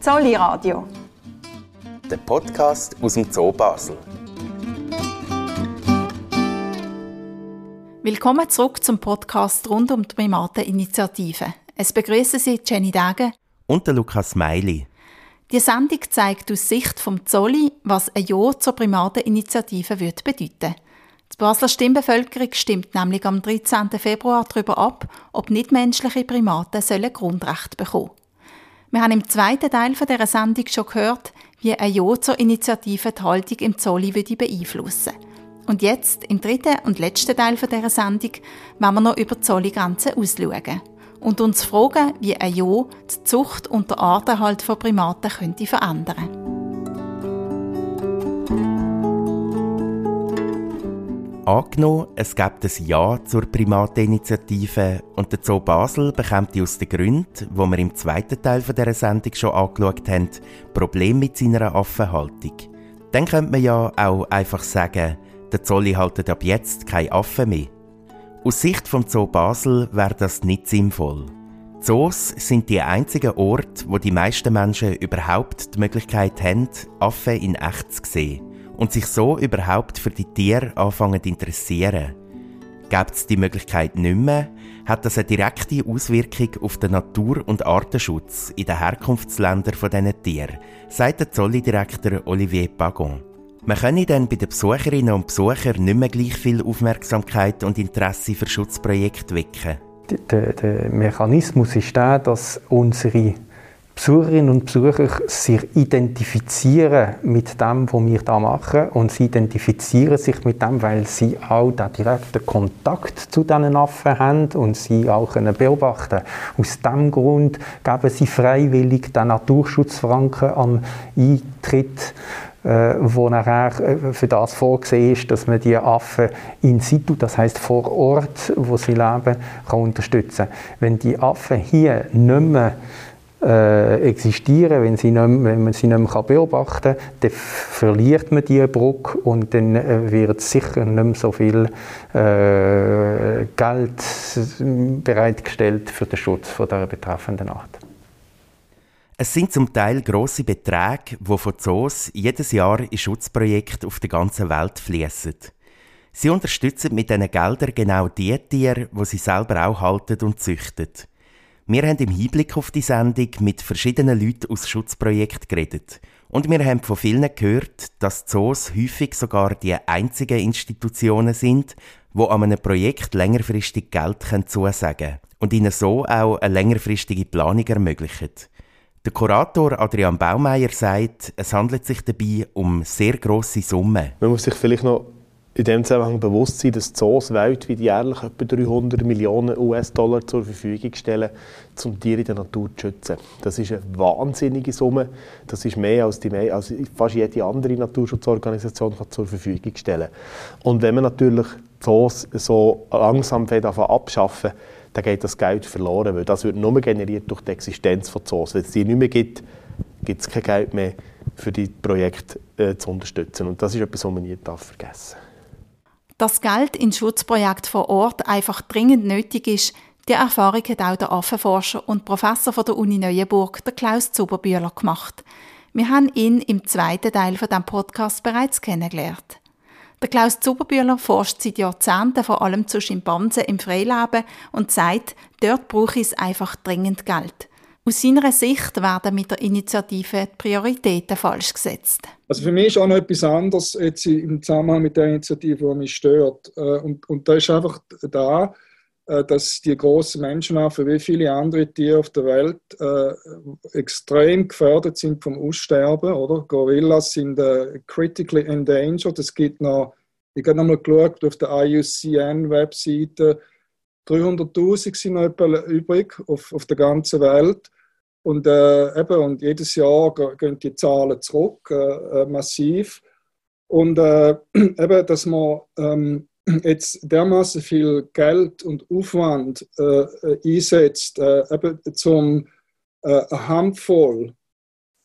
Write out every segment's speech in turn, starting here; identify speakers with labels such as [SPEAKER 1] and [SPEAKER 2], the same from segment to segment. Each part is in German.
[SPEAKER 1] Zolli Radio.
[SPEAKER 2] Der Podcast aus dem Zoo Basel.
[SPEAKER 3] Willkommen zurück zum Podcast rund um die Primateninitiative. Es begrüßen Sie Jenny Dage
[SPEAKER 2] und der Lukas Meili.
[SPEAKER 3] Die Sendung zeigt aus Sicht vom Zolli, was ein Ja zur Primateninitiative wird bedeuten. Die Basler Stimmbevölkerung stimmt nämlich am 13. Februar darüber ab, ob nichtmenschliche Primaten sollen Grundrecht bekommen. Wir haben im zweiten Teil dieser Sendung schon gehört, wie ein Ja zur Initiative die Haltung im Zolli beeinflussen würde. Und jetzt, im dritten und letzten Teil dieser Sendung, wollen wir noch über die Zolligrenzen ausschauen und uns fragen, wie ein Ja die Zucht und der Artenhalt von Primaten könnte verändern
[SPEAKER 2] Angenommen, es gibt ein Ja zur Primateninitiative und der Zoo Basel bekommt aus den Gründen, die wir im zweiten Teil dieser Sendung schon angeschaut haben, Probleme mit seiner Affenhaltung. Dann könnte man ja auch einfach sagen, der Zolli haltet ab jetzt keine Affen mehr. Aus Sicht vom Zoo Basel wäre das nicht sinnvoll. Zoos sind die einzigen Orte, wo die meisten Menschen überhaupt die Möglichkeit haben, Affen in echt zu sehen und sich so überhaupt für die Tiere anfangen zu interessieren. Gibt es die Möglichkeit nicht mehr, hat das eine direkte Auswirkung auf den Natur- und Artenschutz in den Herkunftsländern dieser Tiere, sagt der Zolli-Direktor Olivier Pagon. Man könne dann bei den Besucherinnen und Besuchern nicht mehr gleich viel Aufmerksamkeit und Interesse für Schutzprojekte wecken.
[SPEAKER 4] Der, der Mechanismus ist der, dass unsere Besucherinnen und Besucher sich identifizieren mit dem, was wir da machen und sie identifizieren sich mit dem, weil sie auch den direkten Kontakt zu diesen Affen haben und sie auch können beobachten Aus diesem Grund geben sie freiwillig den Naturschutzfranken am Eintritt äh, wo nachher äh, für das vorgesehen ist, dass man die Affen in situ, das heißt vor Ort, wo sie leben, kann unterstützen. Wenn die Affen hier nicht mehr äh, existieren, wenn, sie nicht, wenn man sie nicht mehr beobachten kann, dann verliert man diese Brücke und dann äh, wird sicher nicht mehr so viel äh, Geld bereitgestellt für den Schutz von der betreffenden Art.
[SPEAKER 2] Es sind zum Teil grosse Beträge, die von Zoos jedes Jahr in Schutzprojekte auf der ganzen Welt fließen. Sie unterstützen mit diesen Geldern genau die Tiere, die sie selber auch halten und züchten. Wir haben im Hinblick auf die Sendung mit verschiedenen Leuten aus Schutzprojekten geredet. Und wir haben von vielen gehört, dass Zoos häufig sogar die einzigen Institutionen sind, die an einem Projekt längerfristig Geld zusagen können und ihnen so auch eine längerfristige Planung ermöglichen. Der Kurator Adrian Baumeier sagt, es handelt sich dabei um sehr grosse Summen.
[SPEAKER 5] Man muss sich vielleicht noch in dem Zusammenhang bewusst sein, dass Zoos weltweit jährlich etwa 300 Millionen US-Dollar zur Verfügung stellen, um Tiere in der Natur zu schützen. Das ist eine wahnsinnige Summe. Das ist mehr als, die, als fast jede andere Naturschutzorganisation zur Verfügung stellen Und wenn man natürlich Zoos so langsam abschaffen dann geht das Geld verloren, weil das wird nur generiert durch die Existenz von Zoos. Wenn es die nicht mehr gibt, gibt es kein Geld mehr für die Projekte äh, zu unterstützen. Und das ist etwas, was man nie darf vergessen
[SPEAKER 3] Dass Geld in Schutzprojekte vor Ort einfach dringend nötig ist, die Erfahrung hat auch der Affenforscher und Professor von der Uni Neuenburg, der Klaus Zuberbühler, gemacht. Wir haben ihn im zweiten Teil von dem Podcast bereits kennengelernt. Der Klaus Zuberbühler forscht seit Jahrzehnten vor allem zu Schimpansen im Freileben und sagt, dort brauche es einfach dringend Geld. Aus seiner Sicht werden mit der Initiative die Prioritäten falsch gesetzt.
[SPEAKER 6] Also für mich ist auch noch etwas anderes jetzt im Zusammenhang mit der Initiative, die mich stört. Äh, und, und da ist einfach da, äh, dass die großen Menschenaffen wie viele andere Tiere auf der Welt äh, extrem gefährdet sind vom Aussterben. Oder? Gorillas sind äh, critically endangered. Es gibt noch, ich habe nochmal geschaut auf der IUCN-Webseite, 300.000 sind noch übrig auf, auf der ganzen Welt. Und, äh, eben, und jedes Jahr gehen die Zahlen zurück, äh, äh massiv. Und eben, dass man ähm, jetzt dermaßen viel Geld und Aufwand äh, äh einsetzt, äh, eben zum äh, eine Handvoll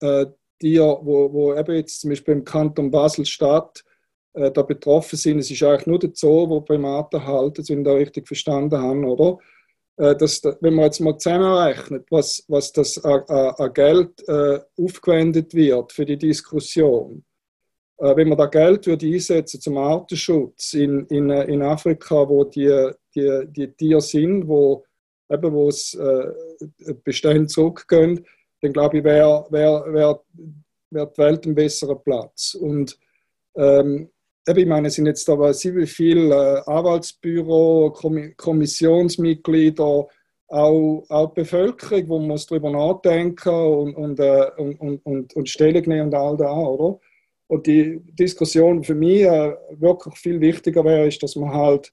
[SPEAKER 6] äh, die, wo, wo eben jetzt zum Beispiel im Kanton Basel-Stadt äh, da betroffen sind. Es ist eigentlich nur der Zoo, wo Primaten halten, wenn ich da richtig verstanden habe, oder? äh, dass, wenn man jetzt mal zusammenrechnet, was, was das an, Geld äh, aufgewendet wird für die Diskussion, äh, wenn man da Geld würde einsetzen zum Artenschutz in, in, in Afrika, wo die, die, die Tiere sind, wo eben wo es äh, Bestände zurückgehen, dann glaube ich, wäre wär, wär, wär die Welt ein besserer Platz. Und ähm, ich meine, es sind jetzt aber sehr viele äh, Anwaltsbüro, Kommissionsmitglieder, auch, auch die Bevölkerung, wo man darüber nachdenken und, und, äh, und, und, und Stellung nehmen und all das, oder? Und die Diskussion für mich äh, wirklich viel wichtiger wäre, ist, dass man halt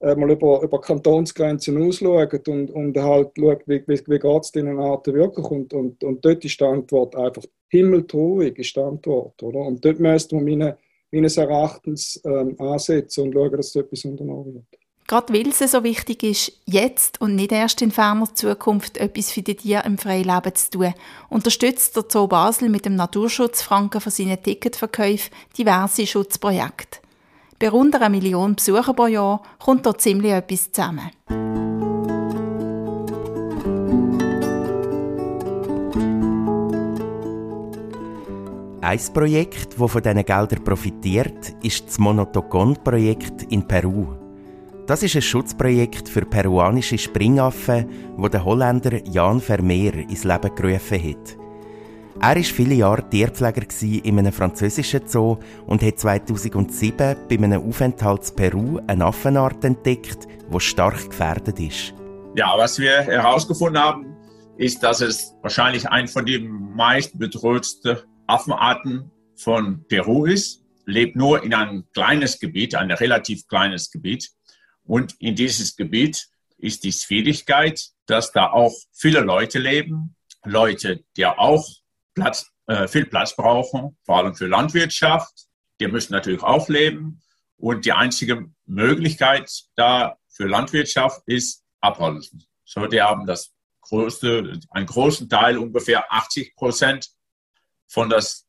[SPEAKER 6] mal über, über Kantonsgrenzen ausschaut und, und halt schaut, wie, wie, wie geht es diesen Arten wirklich. Und, und, und dort ist die Antwort einfach himmeltraurig, ist die Antwort, oder? Und dort müsste man meine meines Erachtens ähm, ansetzen und schauen, dass so etwas unternommen wird.
[SPEAKER 3] Gerade weil es so wichtig ist, jetzt und nicht erst in ferner Zukunft etwas für die Tiere im Freileben zu tun, unterstützt der Zoo Basel mit dem Naturschutzfranken für seine Ticketverkäufe diverse Schutzprojekte. Bei rund einer Million Besucher pro Jahr kommt dort ziemlich etwas zusammen.
[SPEAKER 2] Ein Projekt, das von diesen Geldern profitiert, ist das Monotogon-Projekt in Peru. Das ist ein Schutzprojekt für peruanische Springaffen, wo der Holländer Jan Vermeer ins Leben gerufen hat. Er war viele Jahre Tierpfleger in einem französischen Zoo und hat 2007 bei einem Aufenthalt in Peru eine Affenart entdeckt, die stark gefährdet ist.
[SPEAKER 1] Ja, was wir herausgefunden haben, ist, dass es wahrscheinlich ein von den meist bedrohtsten Affenarten von Peru ist, lebt nur in einem kleines Gebiet, ein relativ kleines Gebiet. Und in dieses Gebiet ist die Schwierigkeit, dass da auch viele Leute leben, Leute, die auch Platz, äh, viel Platz brauchen, vor allem für Landwirtschaft. Die müssen natürlich auch leben. Und die einzige Möglichkeit da für Landwirtschaft ist Abholzen. So, die haben das größte, einen großen Teil, ungefähr 80 Prozent von das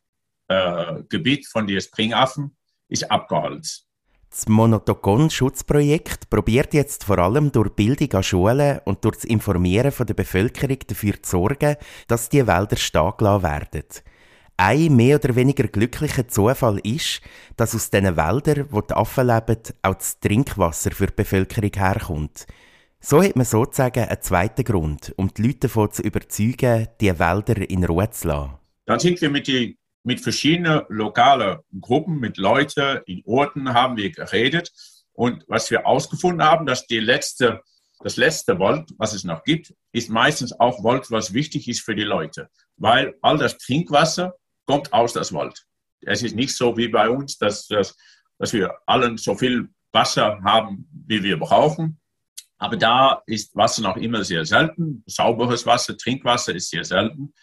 [SPEAKER 1] äh, Gebiet von den Springaffen ist abgeholzt.
[SPEAKER 2] Das Monotogon-Schutzprojekt probiert jetzt vor allem durch Bildung an Schulen und durch das Informieren von der Bevölkerung dafür zu sorgen, dass die Wälder stehen gelassen werden. Ein mehr oder weniger glücklicher Zufall ist, dass aus diesen Wäldern, wo die Affen leben, auch das Trinkwasser für die Bevölkerung herkommt. So hat man sozusagen einen zweiten Grund, um die Leute davon zu überzeugen, die Wälder in Ruhe zu lassen.
[SPEAKER 1] Dann sind wir mit, die, mit verschiedenen lokalen Gruppen, mit Leuten in Orten haben wir geredet. Und was wir ausgefunden haben, dass die letzte, das letzte Wald, was es noch gibt, ist meistens auch Wald, was wichtig ist für die Leute. Weil all das Trinkwasser kommt aus das Wald. Es ist nicht so wie bei uns, dass, dass, dass wir allen so viel Wasser haben, wie wir brauchen. Aber da ist Wasser noch immer sehr selten. Sauberes Wasser, Trinkwasser ist sehr selten.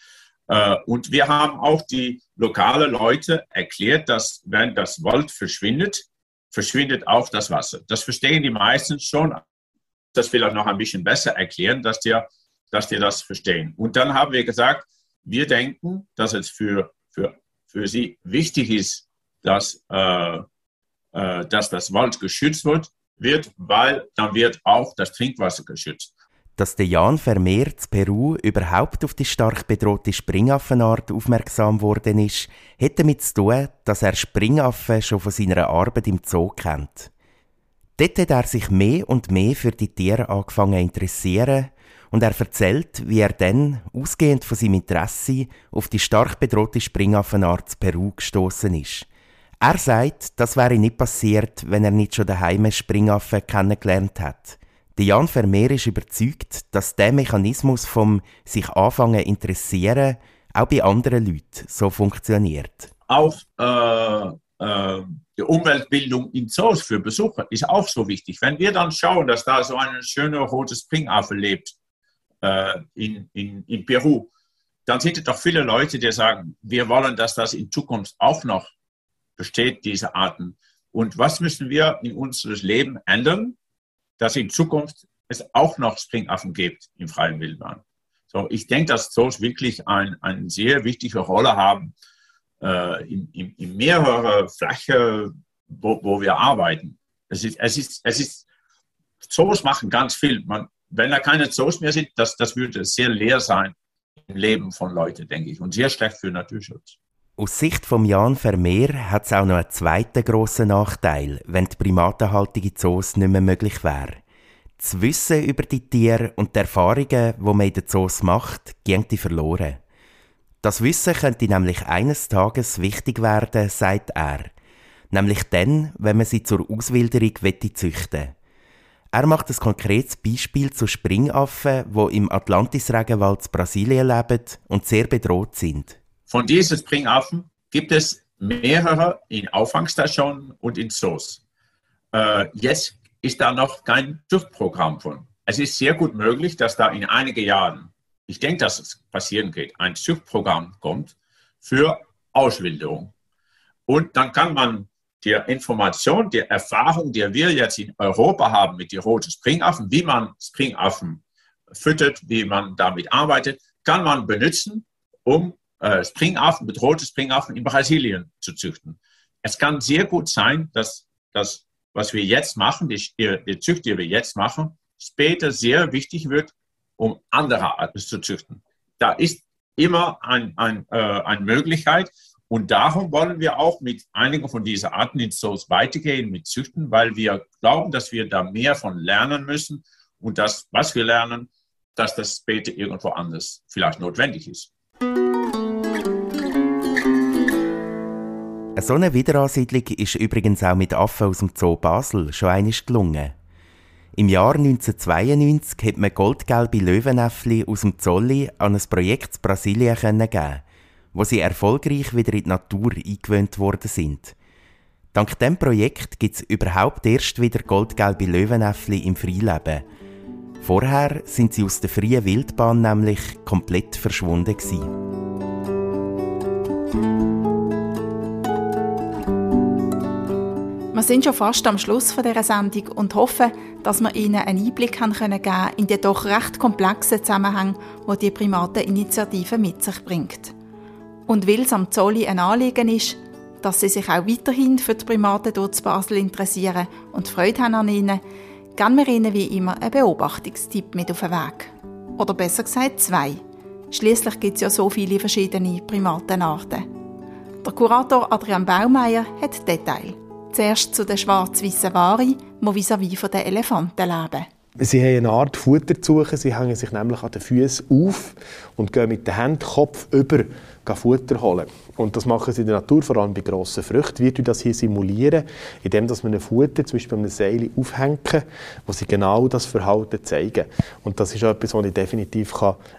[SPEAKER 1] Äh, und wir haben auch die lokalen Leute erklärt, dass wenn das Wald verschwindet, verschwindet auch das Wasser. Das verstehen die meisten schon. Das will ich noch ein bisschen besser erklären, dass die, dass die das verstehen. Und dann haben wir gesagt, wir denken, dass es für, für, für sie wichtig ist, dass, äh, äh, dass das Wald geschützt wird, wird, weil dann wird auch das Trinkwasser geschützt.
[SPEAKER 2] Dass der Jan vermehrt Peru überhaupt auf die stark bedrohte Springaffenart aufmerksam worden ist, hat damit zu tun, dass er Springaffen schon von seiner Arbeit im Zoo kennt. Dort hat er sich mehr und mehr für die Tiere angefangen zu interessieren und er erzählt, wie er dann, ausgehend von seinem Interesse, auf die stark bedrohte Springaffenart Peru gestoßen ist. Er sagt, das wäre nicht passiert, wenn er nicht schon daheim Springaffen kennengelernt hat. Jan Vermeer ist überzeugt, dass der Mechanismus vom sich anfangen interessieren auch bei anderen Leuten so funktioniert.
[SPEAKER 1] Auch äh, äh, die Umweltbildung in Zoos für Besucher ist auch so wichtig. Wenn wir dann schauen, dass da so ein schöner roter Springaffe lebt äh, in, in, in Peru, dann sind es doch viele Leute, die sagen, wir wollen, dass das in Zukunft auch noch besteht, diese Arten. Und was müssen wir in unserem Leben ändern, dass in Zukunft es auch noch Springaffen gibt im freien Wildbahn. So, ich denke, dass Zoos wirklich ein, eine sehr wichtige Rolle haben äh, in, in, in mehrere Fläche, wo, wo wir arbeiten. Es ist, es ist, es ist, Zoos machen ganz viel. Man, wenn da keine Zoos mehr sind, das, das würde sehr leer sein im Leben von Leuten, denke ich, und sehr schlecht für Naturschutz.
[SPEAKER 2] Aus Sicht von Jan Vermeer hat es auch noch einen zweiten grossen Nachteil, wenn die Primatenhaltung in Zoos nicht mehr möglich wäre. Das Wissen über die Tiere und die Erfahrungen, die man in den Zoos macht, gehen die verloren. Das Wissen könnte nämlich eines Tages wichtig werden, sagt er. Nämlich dann, wenn man sie zur Auswilderung züchten Er macht ein konkretes Beispiel zu Springaffen, die im Atlantis-Regenwald Brasilien leben und sehr bedroht sind.
[SPEAKER 1] Von diesen Springaffen gibt es mehrere in Auffangstationen und in Zoos. Äh, jetzt ist da noch kein Zuchtprogramm von. Es ist sehr gut möglich, dass da in einigen Jahren, ich denke, dass es passieren geht, ein Zuchtprogramm kommt für Auswilderung. Und dann kann man die Information, die Erfahrung, die wir jetzt in Europa haben mit den roten Springaffen, wie man Springaffen füttert, wie man damit arbeitet, kann man benutzen, um äh, Springaffen, bedrohte Springaffen in Brasilien zu züchten. Es kann sehr gut sein, dass das, was wir jetzt machen, die, die Zucht, die wir jetzt machen, später sehr wichtig wird, um andere Arten zu züchten. Da ist immer ein, ein, äh, eine Möglichkeit. Und darum wollen wir auch mit einigen von diesen Arten in Zoos weitergehen mit Züchten, weil wir glauben, dass wir da mehr von lernen müssen und das, was wir lernen, dass das später irgendwo anders vielleicht notwendig ist.
[SPEAKER 2] So eine Wiederansiedlung ist übrigens auch mit Affen aus dem Zoo Basel schon einmal gelungen. Im Jahr 1992 hat man goldgelbe Löwenäffli aus dem Zolli an ein Projekt in Brasilien geben, wo sie erfolgreich wieder in die Natur eingewöhnt worden sind. Dank dem Projekt gibt es überhaupt erst wieder goldgelbe Löwenäffli im Freileben. Vorher sind sie aus der freien Wildbahn nämlich komplett verschwunden gewesen.
[SPEAKER 3] Wir sind schon fast am Schluss dieser Sendung und hoffen, dass wir Ihnen einen Einblick haben können in den doch recht komplexen Zusammenhang, die die Primateninitiative mit sich bringt. Und weil es am Zolli ein Anliegen ist, dass Sie sich auch weiterhin für die Primaten dort zu Basel interessieren und Freude haben an ihnen, geben wir Ihnen wie immer einen Beobachtungstipp mit auf den Weg. Oder besser gesagt zwei. Schließlich gibt es ja so viele verschiedene Primatenarten. Der Kurator Adrian Baumeier hat Details. Zuerst zu den schwarz-weißen Wari, die vis-à-vis von den Elefanten leben.
[SPEAKER 5] Sie haben eine Art Futter zu suchen. Sie hängen sich nämlich an den Füßen auf und gehen mit den Händen Kopf über Futter holen. Und das machen sie in der Natur, vor allem bei grossen Früchten. Wir das hier simulieren, indem wir ein Futter zum Beispiel an einem Seil aufhängen, wo sie genau das Verhalten zeigen. Und das ist etwas, was ich definitiv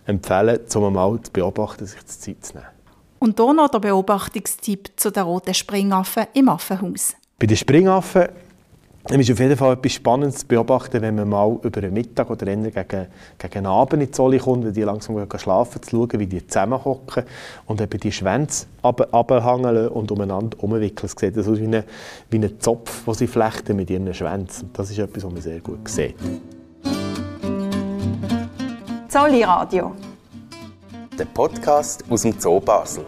[SPEAKER 5] empfehlen kann, um mal zu beobachten, sich die Zeit zu nehmen.
[SPEAKER 3] Und hier noch der Beobachtungstipp zu den roten Springaffen im Affenhaus.
[SPEAKER 5] Bei den Springaffen ist auf jeden Fall etwas Spannendes zu beobachten, wenn man mal über einen Mittag oder eher gegen, gegen Abend in die Zolle kommt, wenn die langsam schlafen, zu schauen, wie die zusammenhocken und eben die Schwänze abhängen und umeinander umwickeln. Es sieht aus wie ein, wie ein Zopf, den sie flechten mit ihren Schwänzen. Das ist etwas, was man sehr gut sieht.
[SPEAKER 3] Zolli Radio.
[SPEAKER 2] Der Podcast aus dem Zoo Basel.